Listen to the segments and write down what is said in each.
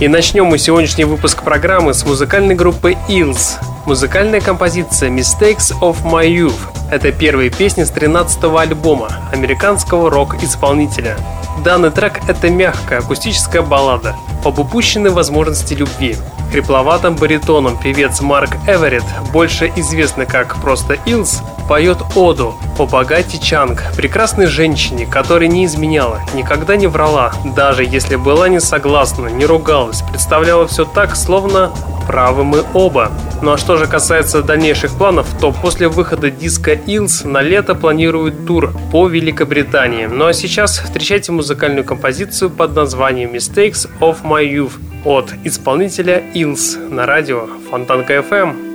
И начнем мы сегодняшний выпуск программы с музыкальной группы Eels. Музыкальная композиция Mistakes of My Youth. Это первая песня с 13-го альбома американского рок-исполнителя. Данный трек — это мягкая акустическая баллада об упущенной возможности любви. Хрипловатым баритоном певец Марк Эверетт, больше известный как просто Илс, поет оду о богате Чанг, прекрасной женщине, которая не изменяла, никогда не врала, даже если была не согласна, не ругалась, представляла все так, словно правы мы оба. Ну а что же касается дальнейших планов, то после выхода диска Илс на лето планирует тур по Великобритании. Ну а сейчас встречайте музыкальную композицию под названием Mistakes of My Youth от исполнителя Илс на радио Фонтанка FM.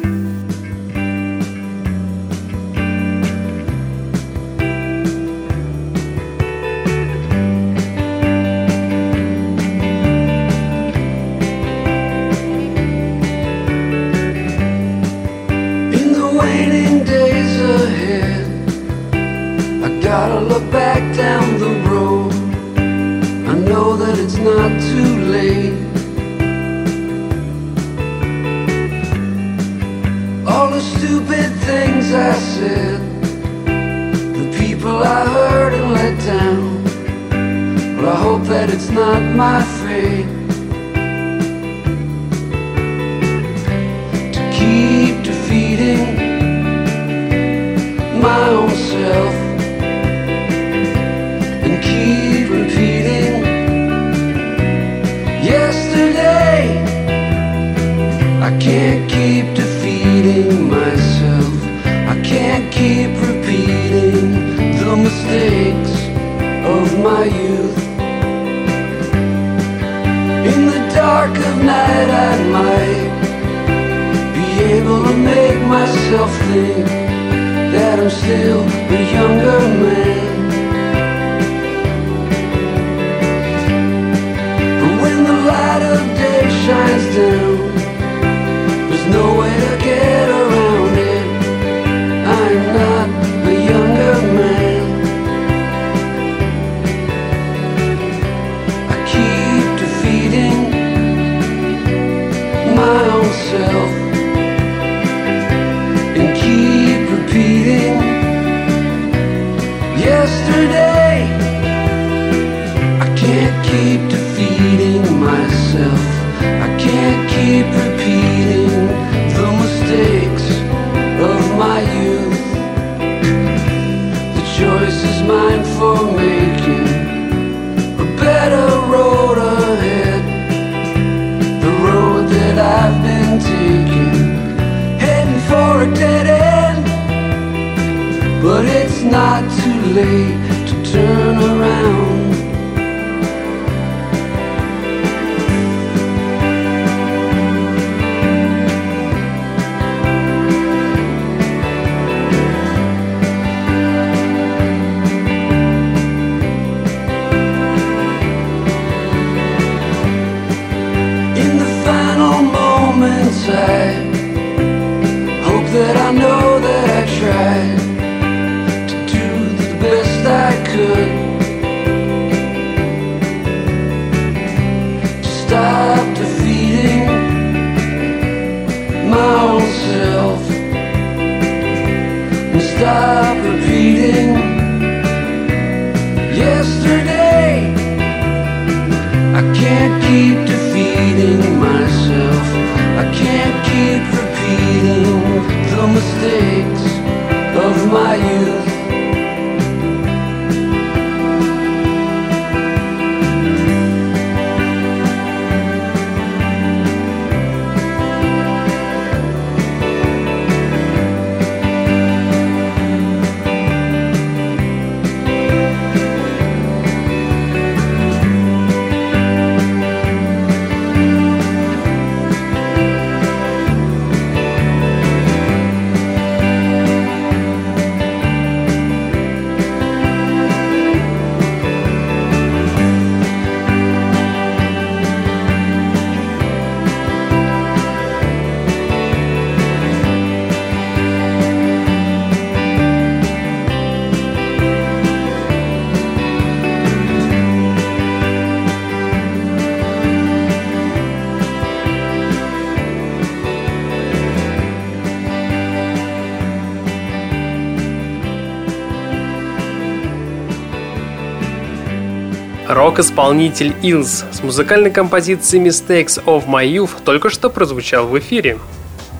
Рок-исполнитель Илз с музыкальной композицией Mistakes of My Youth только что прозвучал в эфире.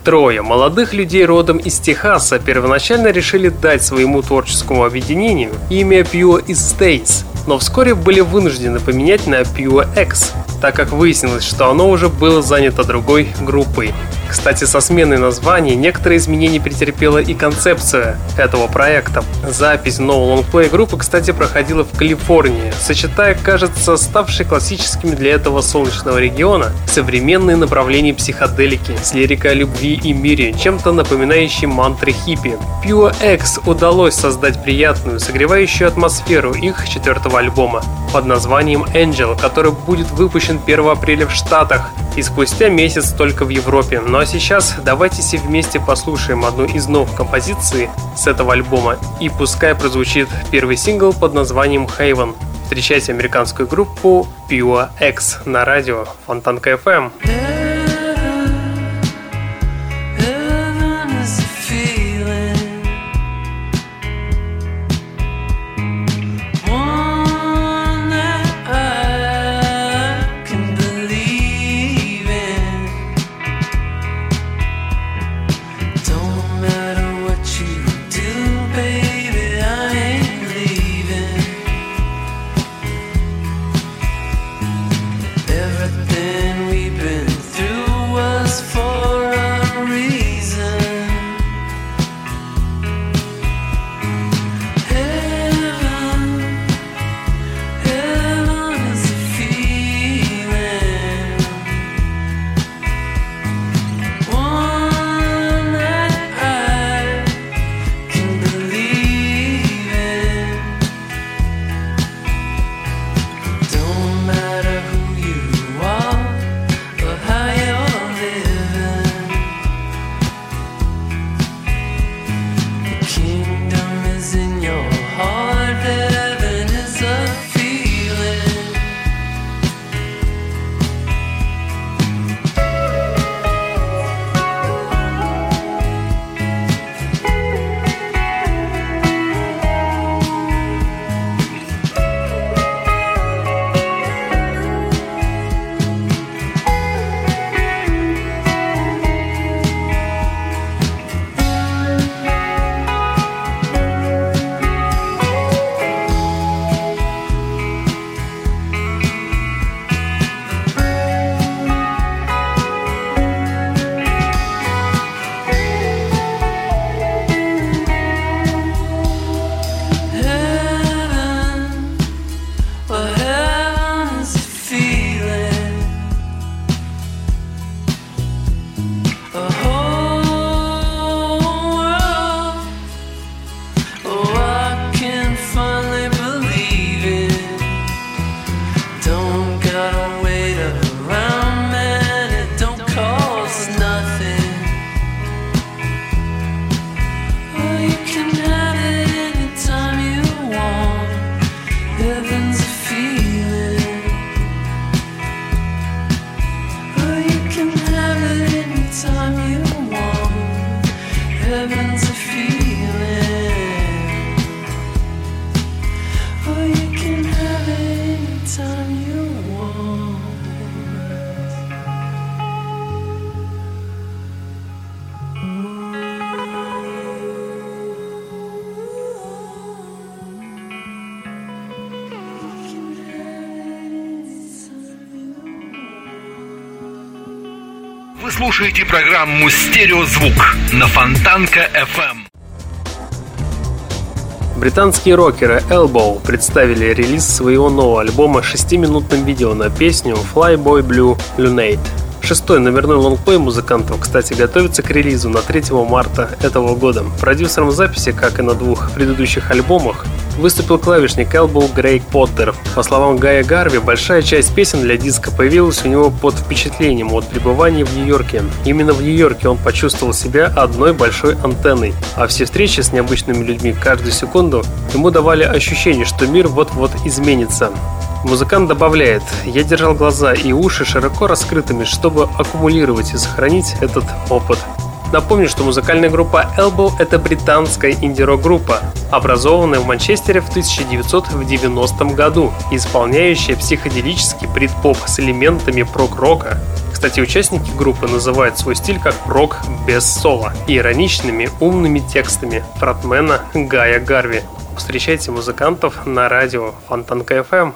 Трое молодых людей родом из Техаса первоначально решили дать своему творческому объединению имя Pure Estates, но вскоре были вынуждены поменять на Pure X, так как выяснилось, что оно уже было занято другой группой. Кстати, со сменой названий некоторые изменения претерпела и концепция этого проекта. Запись нового лонгплея группы, кстати, проходила в Калифорнии, сочетая, кажется, ставшие классическими для этого солнечного региона современные направления психоделики с лирикой о любви и мире, чем-то напоминающей мантры хиппи. Pure X удалось создать приятную, согревающую атмосферу их четвертого альбома под названием Angel, который будет выпущен 1 апреля в Штатах и спустя месяц только в Европе. Ну а сейчас давайте все вместе послушаем одну из новых композиций с этого альбома и пускай прозвучит первый сингл под названием Haven. Встречайте американскую группу Pure X на радио Фонтанка FM. been слушаете программу «Стереозвук» на Фонтанка FM. Британские рокеры Elbow представили релиз своего нового альбома шестиминутным видео на песню Flyboy Blue Lunate. Шестой номерной лонгплей музыкантов, кстати, готовится к релизу на 3 марта этого года. Продюсером записи, как и на двух предыдущих альбомах, выступил клавишник Элбоу Грейг Поттер. По словам Гая Гарви, большая часть песен для диска появилась у него под впечатлением от пребывания в Нью-Йорке. Именно в Нью-Йорке он почувствовал себя одной большой антенной, а все встречи с необычными людьми каждую секунду ему давали ощущение, что мир вот-вот изменится. Музыкант добавляет, я держал глаза и уши широко раскрытыми, чтобы аккумулировать и сохранить этот опыт. Напомню, что музыкальная группа Elbow – это британская инди-рок группа, образованная в Манчестере в 1990 году исполняющая психоделический прит-поп с элементами прок-рока. Кстати, участники группы называют свой стиль как рок без соло и ироничными умными текстами фронтмена Гая Гарви. Встречайте музыкантов на радио Фонтанка FM.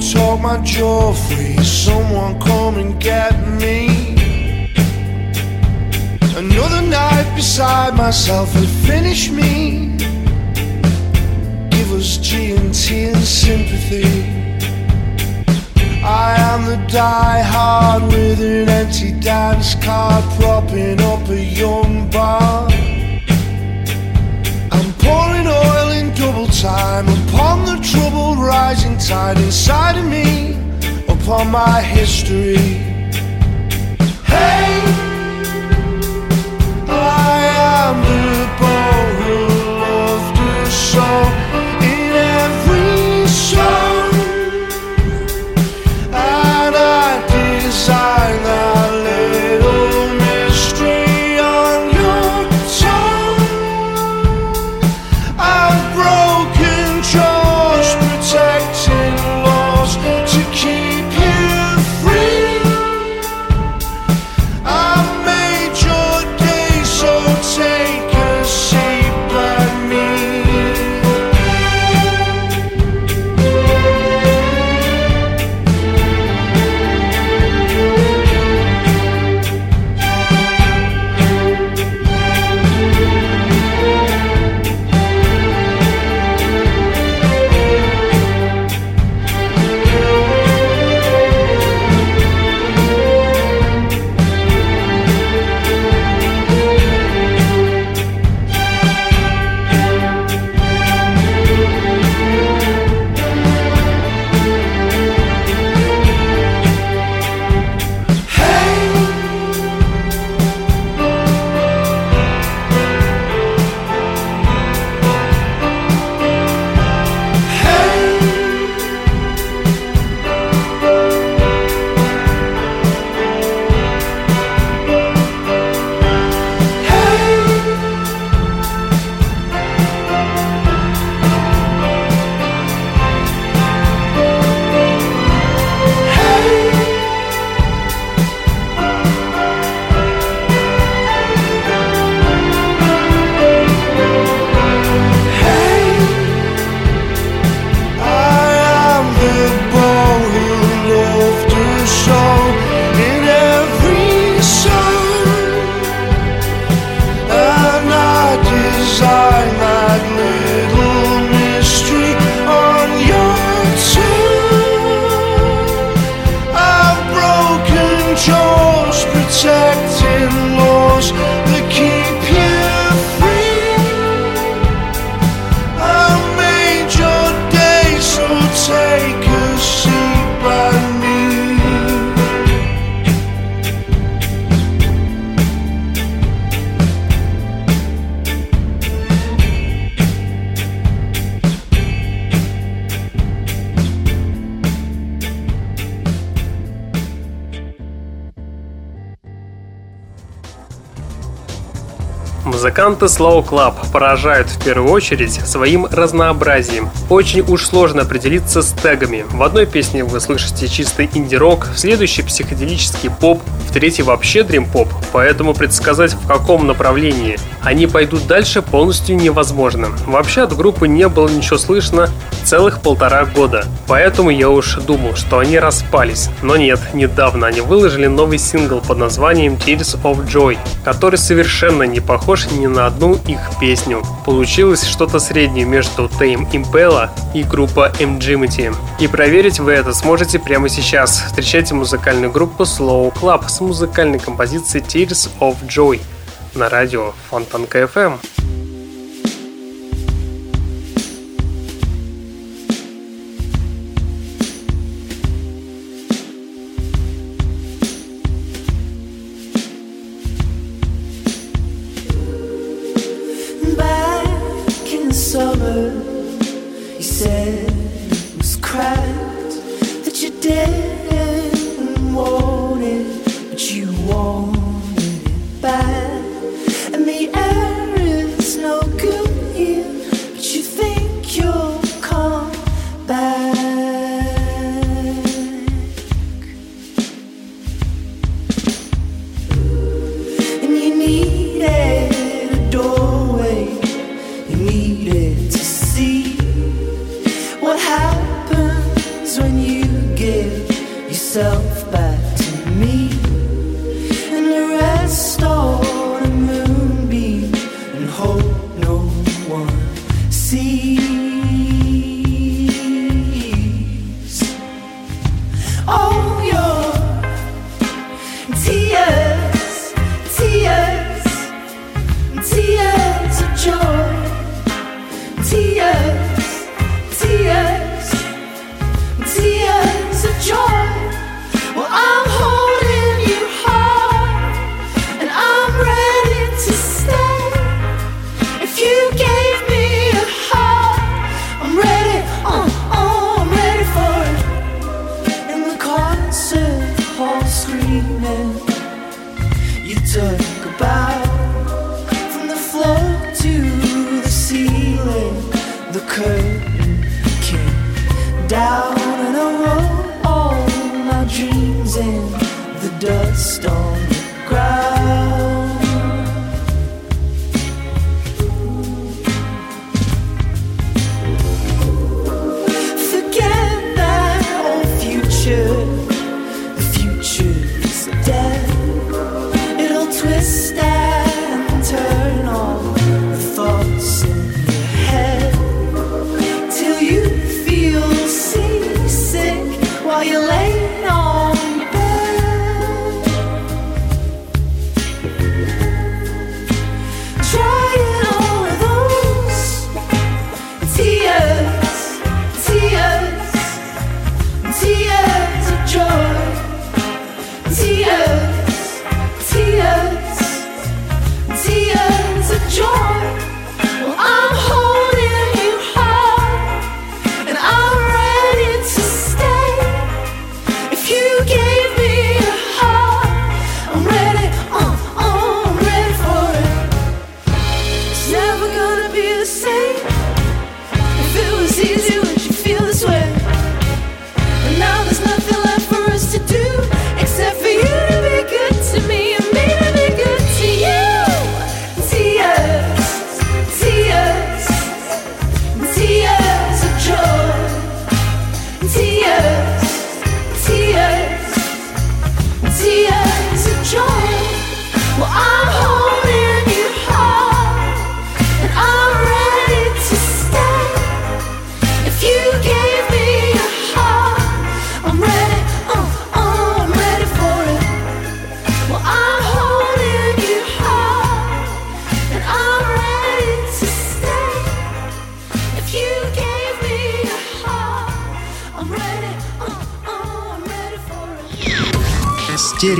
talk my jaw free. Someone come and get me. Another night beside myself will finish me. Give us G and T and sympathy. I am the diehard with an empty dance card propping up a young bar. troubled time upon the troubled rising tide inside of me upon my history. Hey i am the boy who loved her so. In every song and i desire Музыканты Slow Club поражают в первую очередь своим разнообразием. Очень уж сложно определиться с тегами. В одной песне вы слышите чистый инди-рок, в следующей психоделический поп, в третьей вообще дрим-поп, поэтому предсказать в каком направлении они пойдут дальше полностью невозможно. Вообще от группы не было ничего слышно целых полтора года, поэтому я уж думал, что они распались. Но нет, недавно они выложили новый сингл под названием Tears of Joy, который совершенно не похож ни на одну их песню. Получилось что-то среднее между Tame Impala и группа MGMT. И проверить вы это сможете прямо сейчас. Встречайте музыкальную группу Slow Club с музыкальной композицией Tears of Joy на радио Фонтанка FM.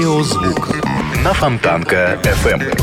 Стереозвук на Фонтанка FM.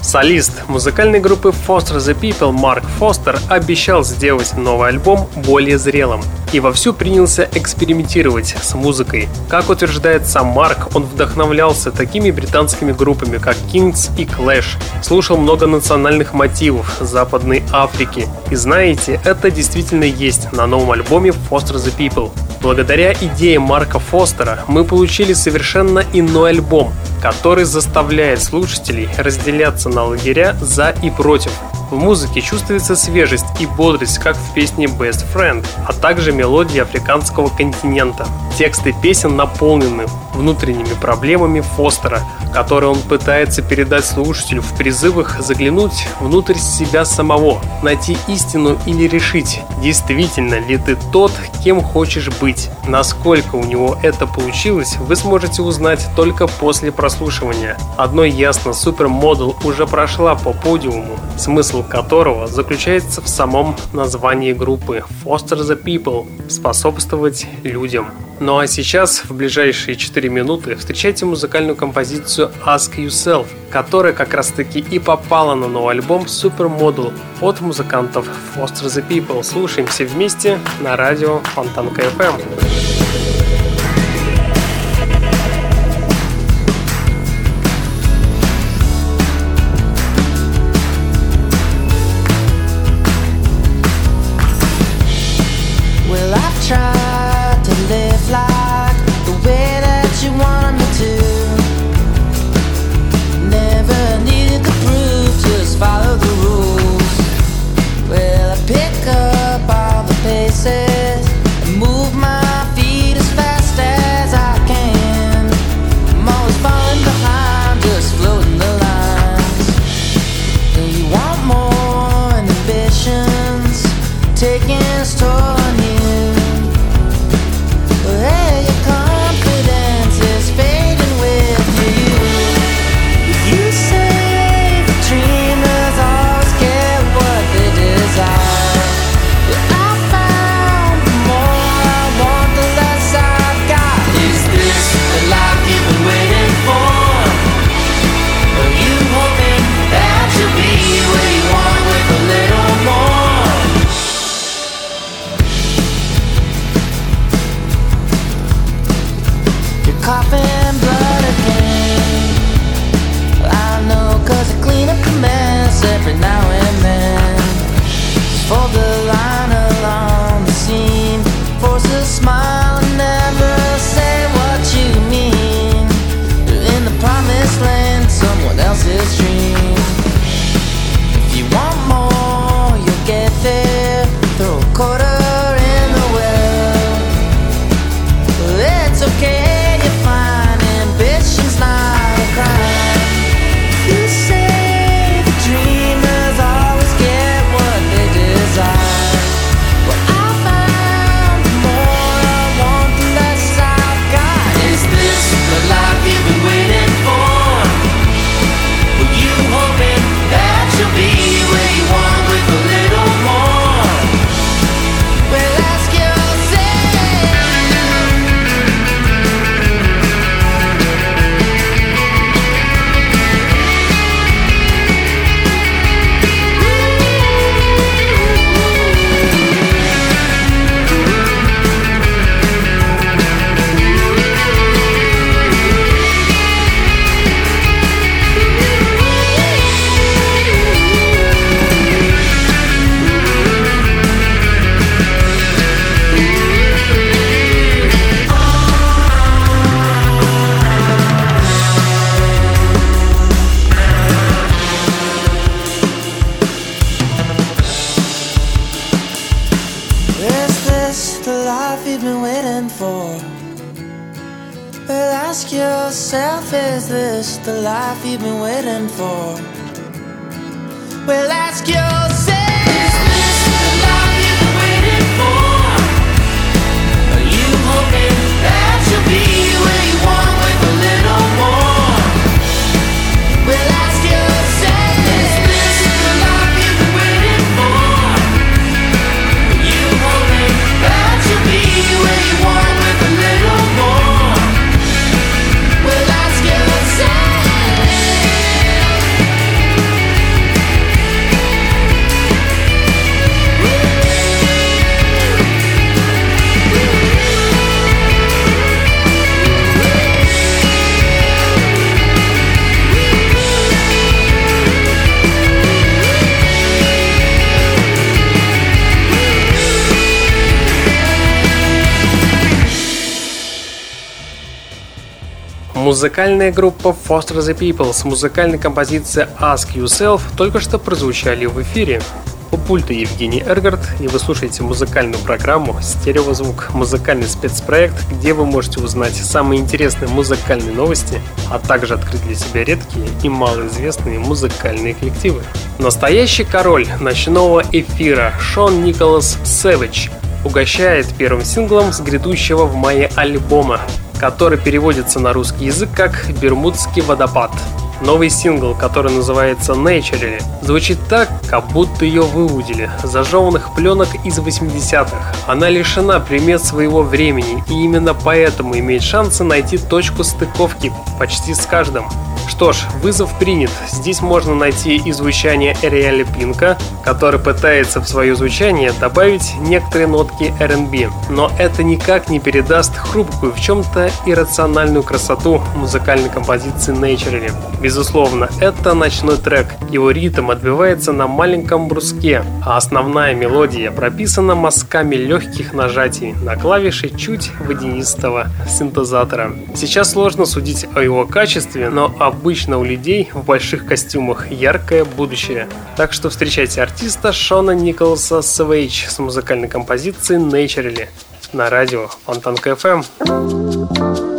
Солист музыкальной группы Foster the People Марк Фостер обещал сделать новый альбом более зрелым и вовсю принялся экспериментировать с музыкой. Как утверждает сам Марк, он вдохновлялся такими британскими группами, как Kings и Clash, слушал много национальных мотивов Западной Африки. И знаете, это действительно есть на новом альбоме Foster the People. Благодаря идее Марка Фостера мы получили совершенно иной альбом, который заставляет слушателей разделяться на лагеря за и против. В музыке чувствуется свежесть и бодрость, как в песне Best Friend, а также мелодии африканского континента. Тексты песен наполнены внутренними проблемами Фостера, которые он пытается передать слушателю в призывах заглянуть внутрь себя самого, найти истину или решить, действительно ли ты тот, кем хочешь быть. Насколько у него это получилось, вы сможете узнать только после прослушивания. Одно ясно, супермодел уже прошла по подиуму, смысл которого заключается в самом названии группы Foster the People – способствовать людям. Ну а сейчас, в ближайшие 4 минуты, встречайте музыкальную композицию Ask Yourself, которая как раз таки и попала на новый альбом Supermodel от музыкантов Foster the People. Слушаемся вместе на радио Фонтанка FM. Музыкальная группа Foster the People с музыкальной композицией Ask Yourself только что прозвучали в эфире. У пульта Евгений Эргард, и вы слушаете музыкальную программу «Стереозвук» – музыкальный спецпроект, где вы можете узнать самые интересные музыкальные новости, а также открыть для себя редкие и малоизвестные музыкальные коллективы. Настоящий король ночного эфира Шон Николас Сэвидж угощает первым синглом с грядущего в мае альбома, который переводится на русский язык как «Бермудский водопад». Новый сингл, который называется Naturally, звучит так, как будто ее выудили, зажеванных пленок из 80-х. Она лишена примет своего времени и именно поэтому имеет шансы найти точку стыковки почти с каждым. Что ж, вызов принят. Здесь можно найти и звучание Эриэля Пинка, который пытается в свое звучание добавить некоторые нотки R&B. Но это никак не передаст хрупкую, в чем-то иррациональную красоту музыкальной композиции Naturally. Безусловно, это ночной трек. Его ритм отбивается на маленьком бруске, а основная мелодия прописана мазками легких нажатий на клавиши чуть водянистого синтезатора. Сейчас сложно судить о его качестве, но об обычно у людей в больших костюмах яркое будущее. Так что встречайте артиста Шона Николаса Свейч с музыкальной композицией Naturally на радио Фонтанка FM.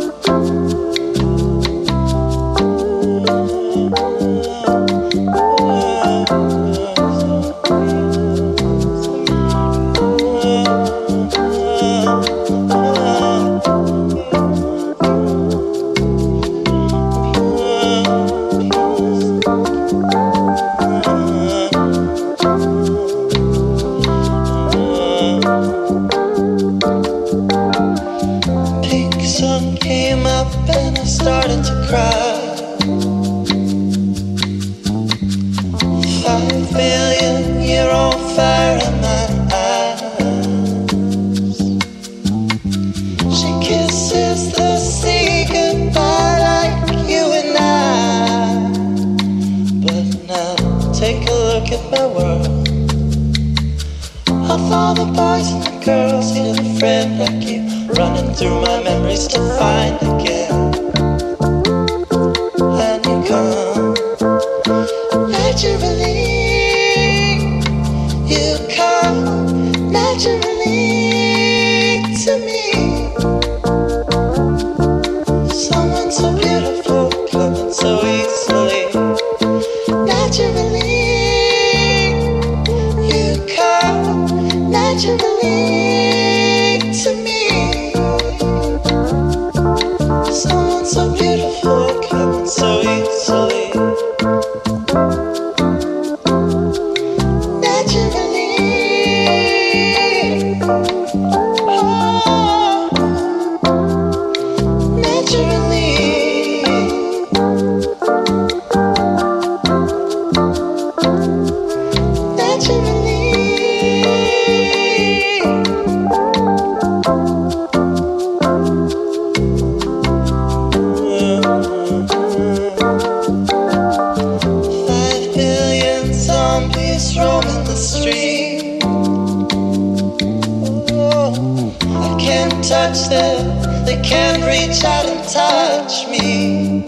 They can't reach out and touch me.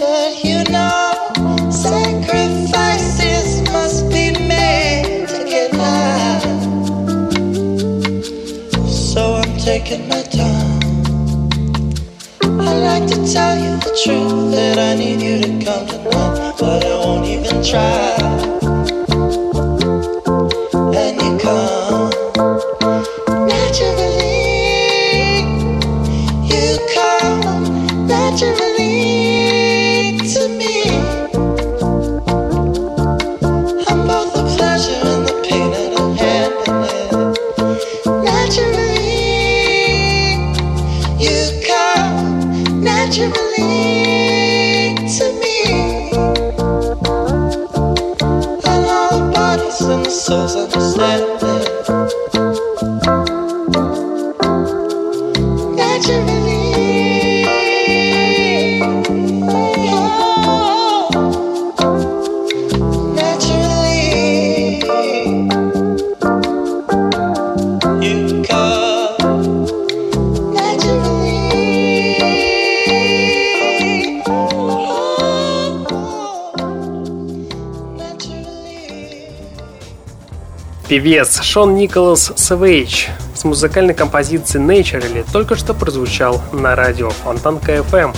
But you know, sacrifices must be made to get by. So I'm taking my time. I like to tell you the truth that I need you to come to know, but I won't even try. Шон Николас Сэвидж с музыкальной композицией Naturally только что прозвучал на радио Фонтанка FM.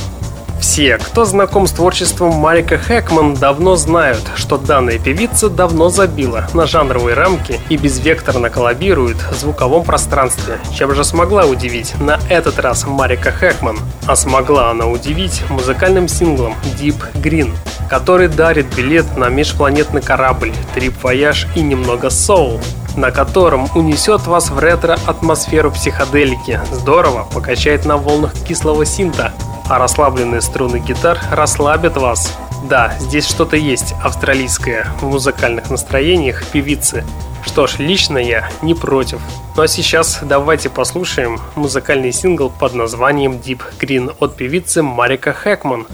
Все, кто знаком с творчеством Марика Хэкман, давно знают, что данная певица давно забила на жанровые рамки и безвекторно коллабирует в звуковом пространстве, чем же смогла удивить на этот раз Марика Хэкман. А смогла она удивить музыкальным синглом Deep Green, который дарит билет на межпланетный корабль, трип вояж и немного соул на котором унесет вас в ретро-атмосферу психоделики. Здорово, покачает на волнах кислого синта а расслабленные струны гитар расслабят вас. Да, здесь что-то есть австралийское в музыкальных настроениях певицы. Что ж, лично я не против. Ну а сейчас давайте послушаем музыкальный сингл под названием Deep Green от певицы Марика Хэкман.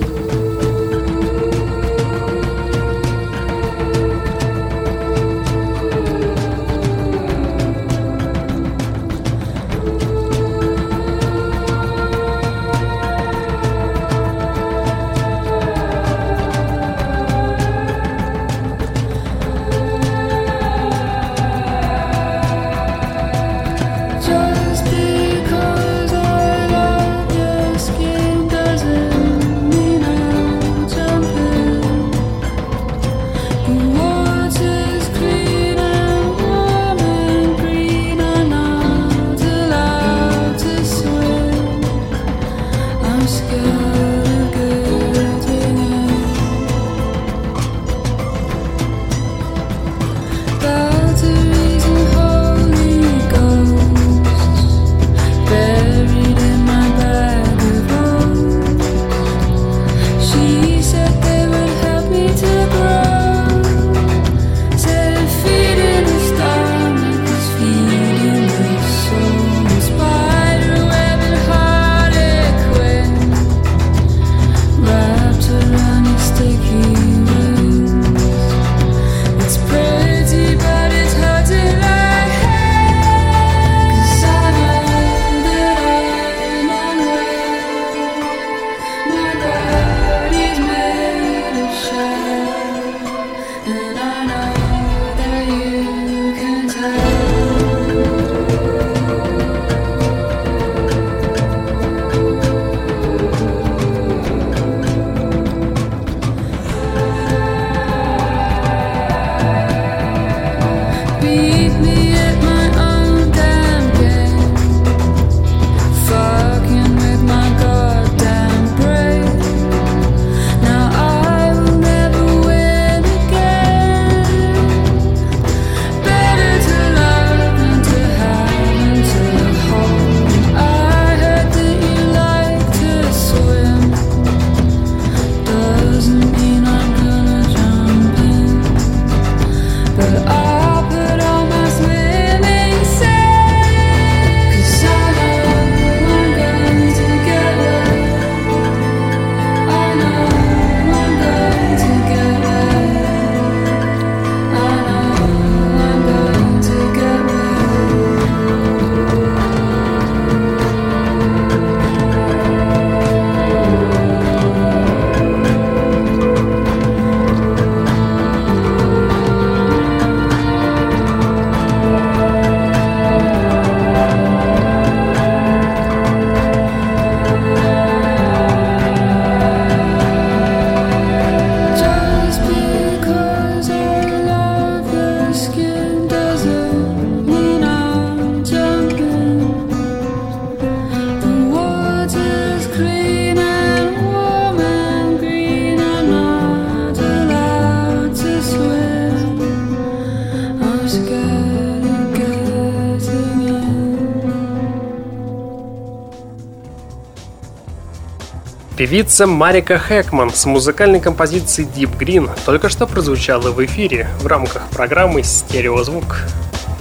Певица Марика Хэкман с музыкальной композицией Deep Green только что прозвучала в эфире в рамках программы «Стереозвук».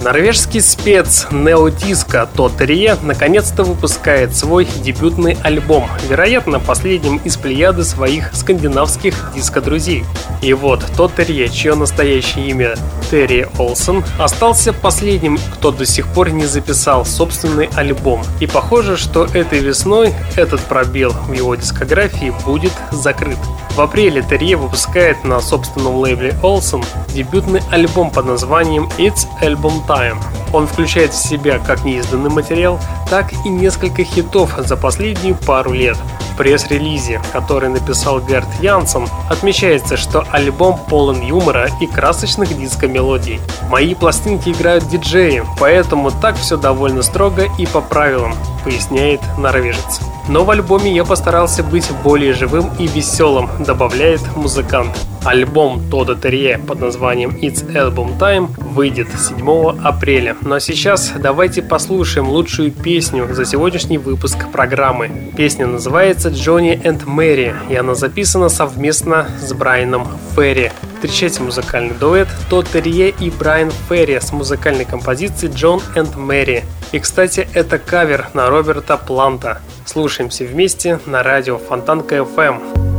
Норвежский спец неодиска Тотерия наконец-то выпускает свой дебютный альбом, вероятно, последним из плеяды своих скандинавских диско-друзей. И вот Тотерия, чье настоящее имя Терри Олсен, остался последним, кто до сих пор не записал собственный альбом. И похоже, что этой весной этот пробел в его дискографии будет закрыт. В апреле Терье выпускает на собственном лейбле Olsen дебютный альбом под названием It's Album Time. Он включает в себя как неизданный материал, так и несколько хитов за последнюю пару лет. Пресс-релизе, который написал Герт Янсен, отмечается, что альбом полон юмора и красочных диско-мелодий. Мои пластинки играют диджеи, поэтому так все довольно строго и по правилам, поясняет норвежец. Но в альбоме я постарался быть более живым и веселым, добавляет музыкант. Альбом Тода Терье под названием It's Album Time выйдет 7 апреля. А сейчас давайте послушаем лучшую песню за сегодняшний выпуск программы. Песня называется «Johnny and Mary» и она записана совместно с Брайаном Ферри. Встречайте музыкальный дуэт Тодд Терье и Брайан Ферри с музыкальной композицией «John and Mary». И, кстати, это кавер на Роберта Планта. Слушаемся вместе на радио Фонтанка FM.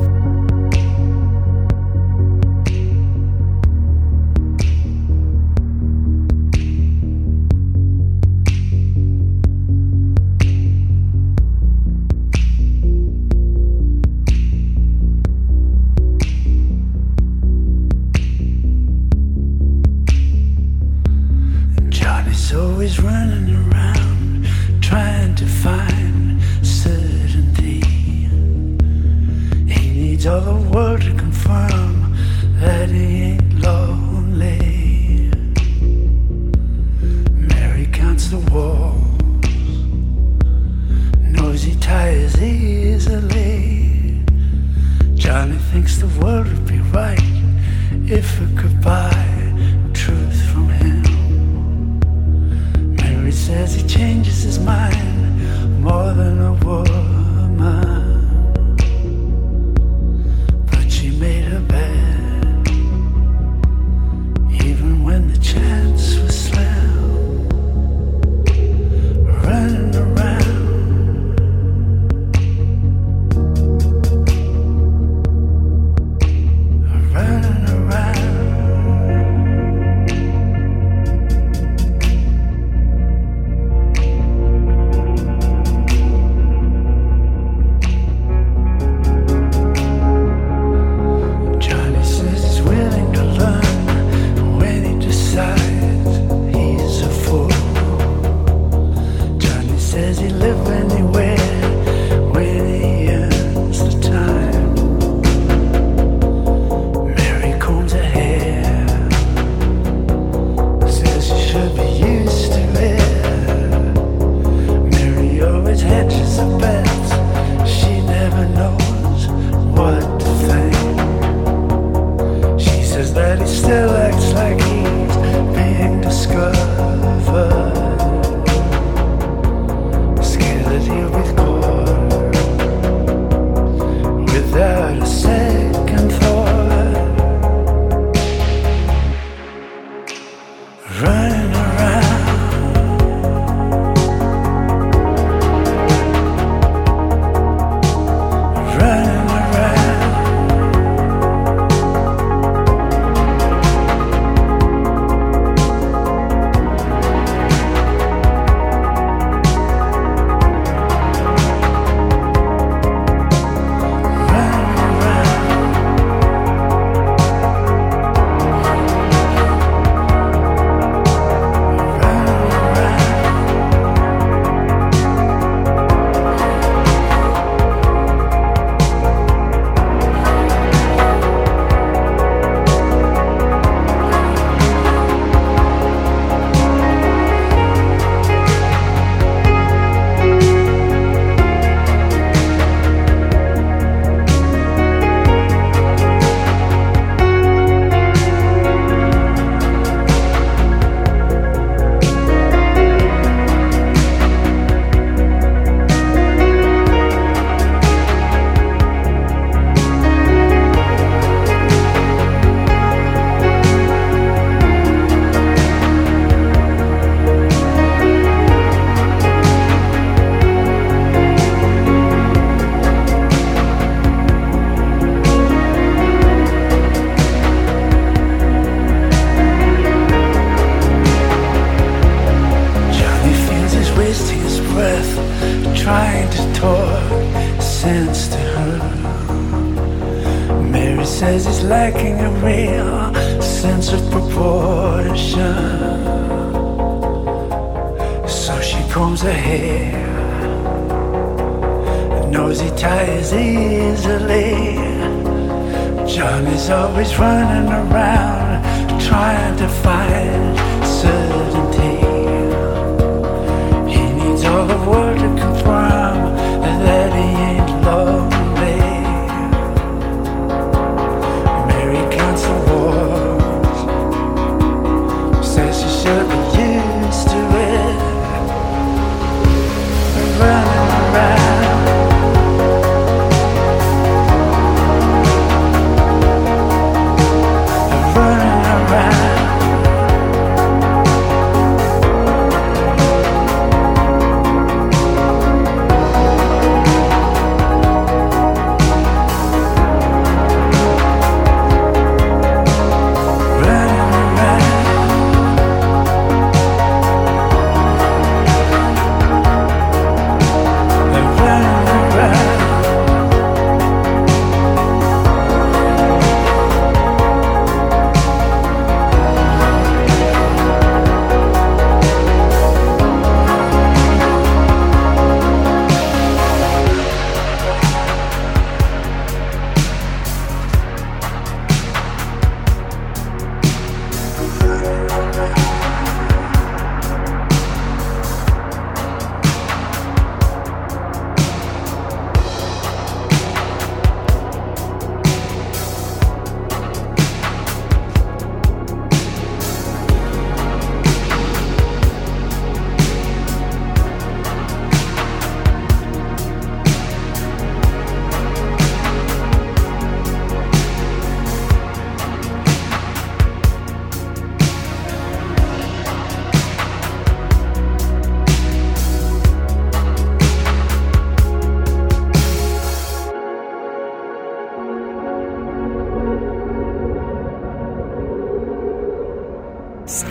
Sense of proportion. So she combs her hair. Knows he tires easily. Johnny's always running around trying to find certainty. He needs all the world to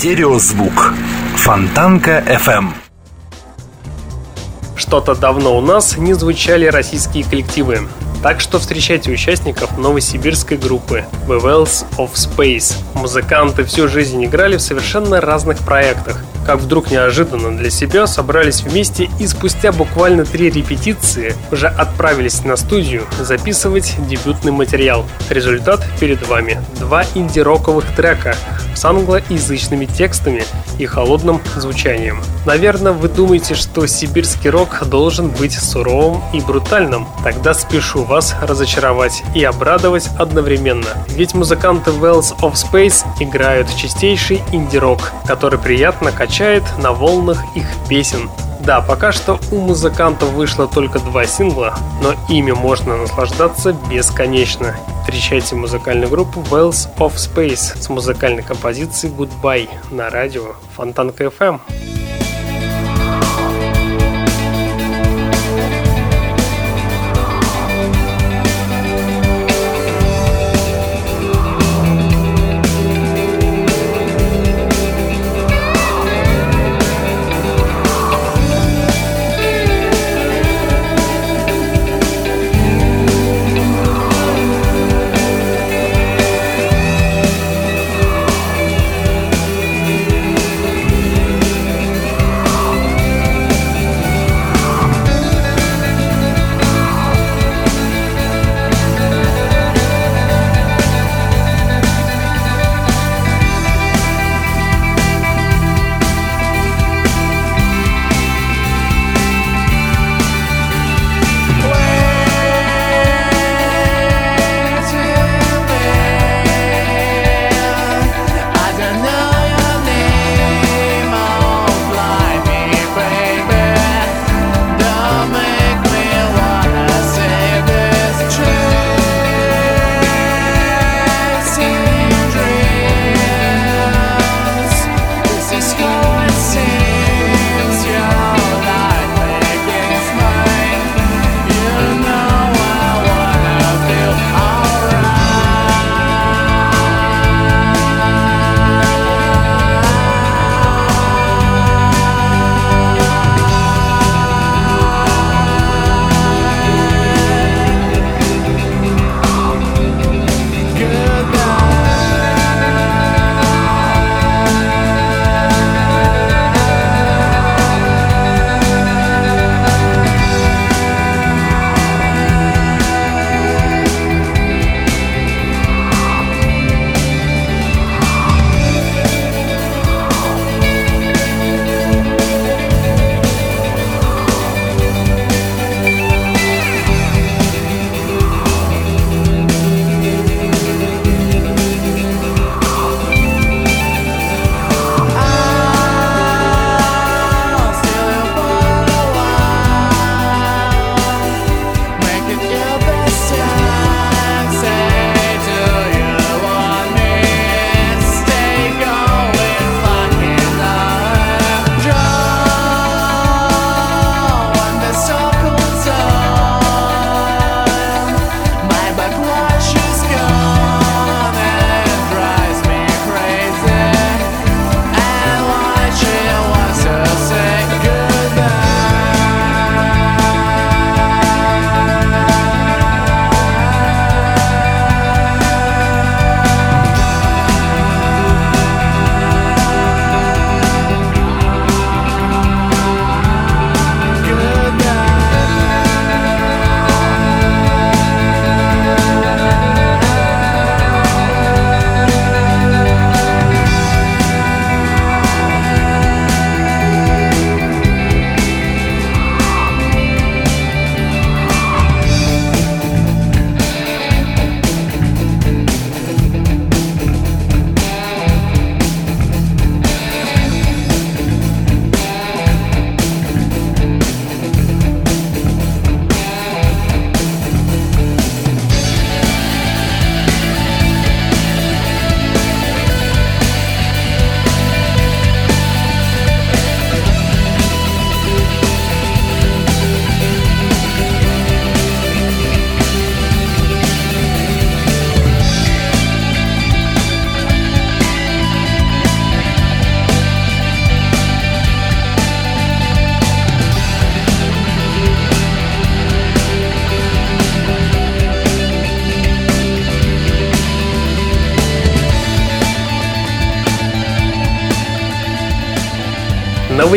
Стереозвук. Фонтанка FM. Что-то давно у нас не звучали российские коллективы. Так что встречайте участников новосибирской группы The Wells of Space. Музыканты всю жизнь играли в совершенно разных проектах. Как вдруг неожиданно для себя собрались вместе и спустя буквально три репетиции уже отправились на студию записывать дебютный материал. Результат перед вами. Два инди-роковых трека с англоязычными текстами и холодным звучанием. Наверное, вы думаете, что сибирский рок должен быть суровым и брутальным. Тогда спешу вас разочаровать и обрадовать одновременно. Ведь музыканты Wells of Space играют чистейший инди-рок, который приятно качает на волнах их песен. Да, пока что у музыкантов вышло только два сингла, но ими можно наслаждаться бесконечно. Встречайте музыкальную группу Wells of Space с музыкальной композицией Goodbye на радио Фонтанка FM.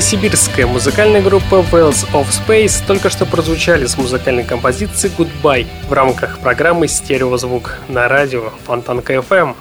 Новосибирская музыкальная группа Wales of Space только что прозвучали с музыкальной композицией Goodbye в рамках программы «Стереозвук» на радио Фонтанка FM.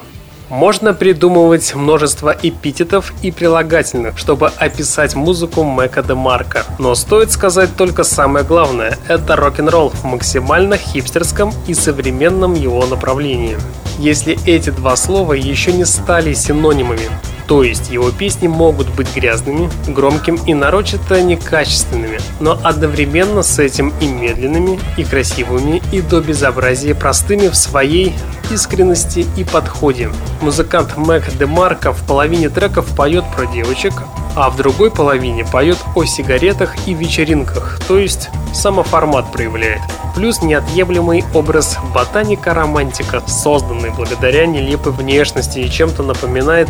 Можно придумывать множество эпитетов и прилагательных, чтобы описать музыку Мэка де Марка. Но стоит сказать только самое главное – это рок-н-ролл в максимально хипстерском и современном его направлении. Если эти два слова еще не стали синонимами, то есть его песни могут быть грязными, громким и нарочито некачественными, но одновременно с этим и медленными, и красивыми, и до безобразия простыми в своей искренности и подходе. Музыкант Мэг Демарко в половине треков поет про девочек, а в другой половине поет о сигаретах и вечеринках, то есть самоформат проявляет. Плюс неотъемлемый образ ботаника-романтика, созданный благодаря нелепой внешности и чем-то напоминает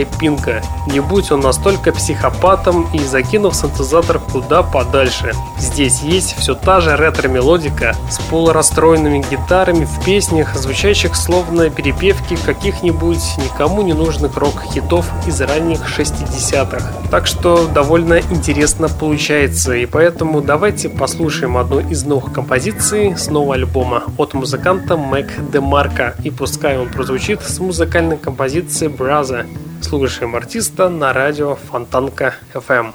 Ариэля Пинка. Не будь он настолько психопатом и закинув синтезатор куда подальше. Здесь есть все та же ретро-мелодика с полурастроенными гитарами в песнях, звучащих словно перепевки каких-нибудь никому не нужных рок-хитов из ранних 60-х. Так что довольно интересно получается, и поэтому давайте послушаем одну из новых композиций с нового альбома от музыканта Мака Демарко, и пускай он прозвучит с музыкальной композицией Brother. Слушаем артиста на радио Фонтанка FM.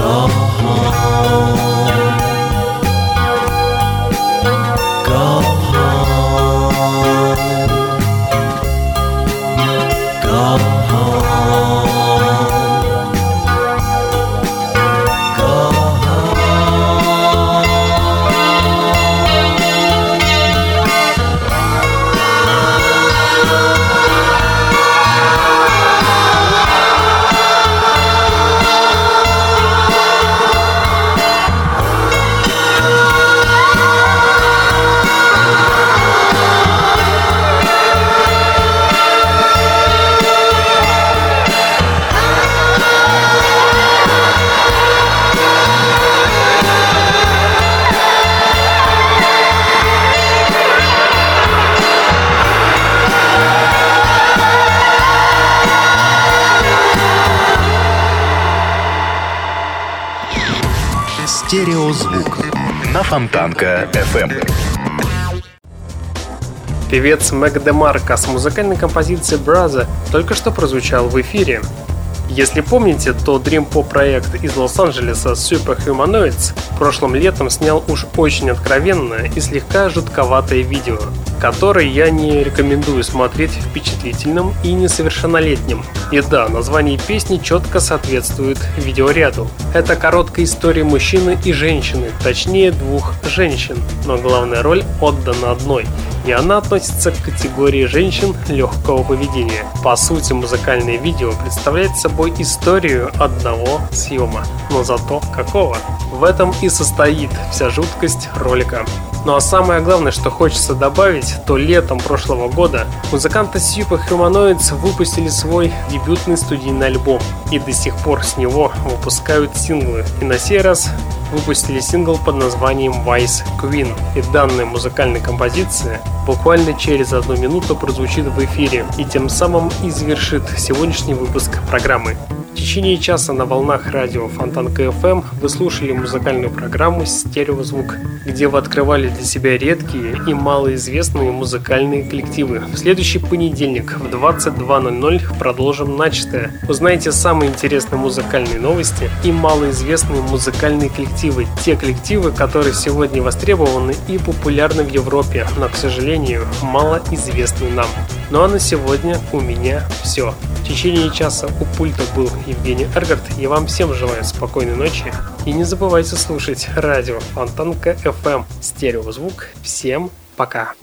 Стереозвук Фонтанка FM. Певец Мэг Демарко с музыкальной композицией «Brother» только что прозвучал в эфире. Если помните, то Dream Pop проект из Лос-Анджелеса Superhumanoids прошлым летом снял уж очень откровенное и слегка жутковатое видео, которое я не рекомендую смотреть впечатлительным и несовершеннолетним. И да, название песни четко соответствует видеоряду. Это короткая история мужчины и женщины, точнее двух женщин, но главная роль отдана одной – и она относится к категории женщин легкого поведения. По сути, музыкальное видео представляет собой историю одного съема, но зато какого. В этом и состоит вся жуткость ролика. Ну а самое главное, что хочется добавить, то летом прошлого года музыканты Super Humanoids выпустили свой дебютный студийный альбом и до сих пор с него выпускают синглы. И на сей раз выпустили сингл под названием Vice Queen. И данная музыкальная композиция буквально через одну минуту прозвучит в эфире и тем самым и завершит сегодняшний выпуск программы. В течение часа на волнах радио Фонтанка FM вы слушали музыкальную программу «Стереозвук», где вы открывали для себя редкие и малоизвестные музыкальные коллективы. В следующий понедельник в 22.00 продолжим начатое. Узнаете самые интересные музыкальные новости и малоизвестные музыкальные коллективы. Те коллективы, которые сегодня востребованы и популярны в Европе, но, к сожалению, малоизвестны нам. Ну а на сегодня у меня все. В течение часа у пульта был Евгений Эргард. Я вам всем желаю спокойной ночи. И не забывайте слушать радио Фонтанка FM. Стереозвук. Всем пока.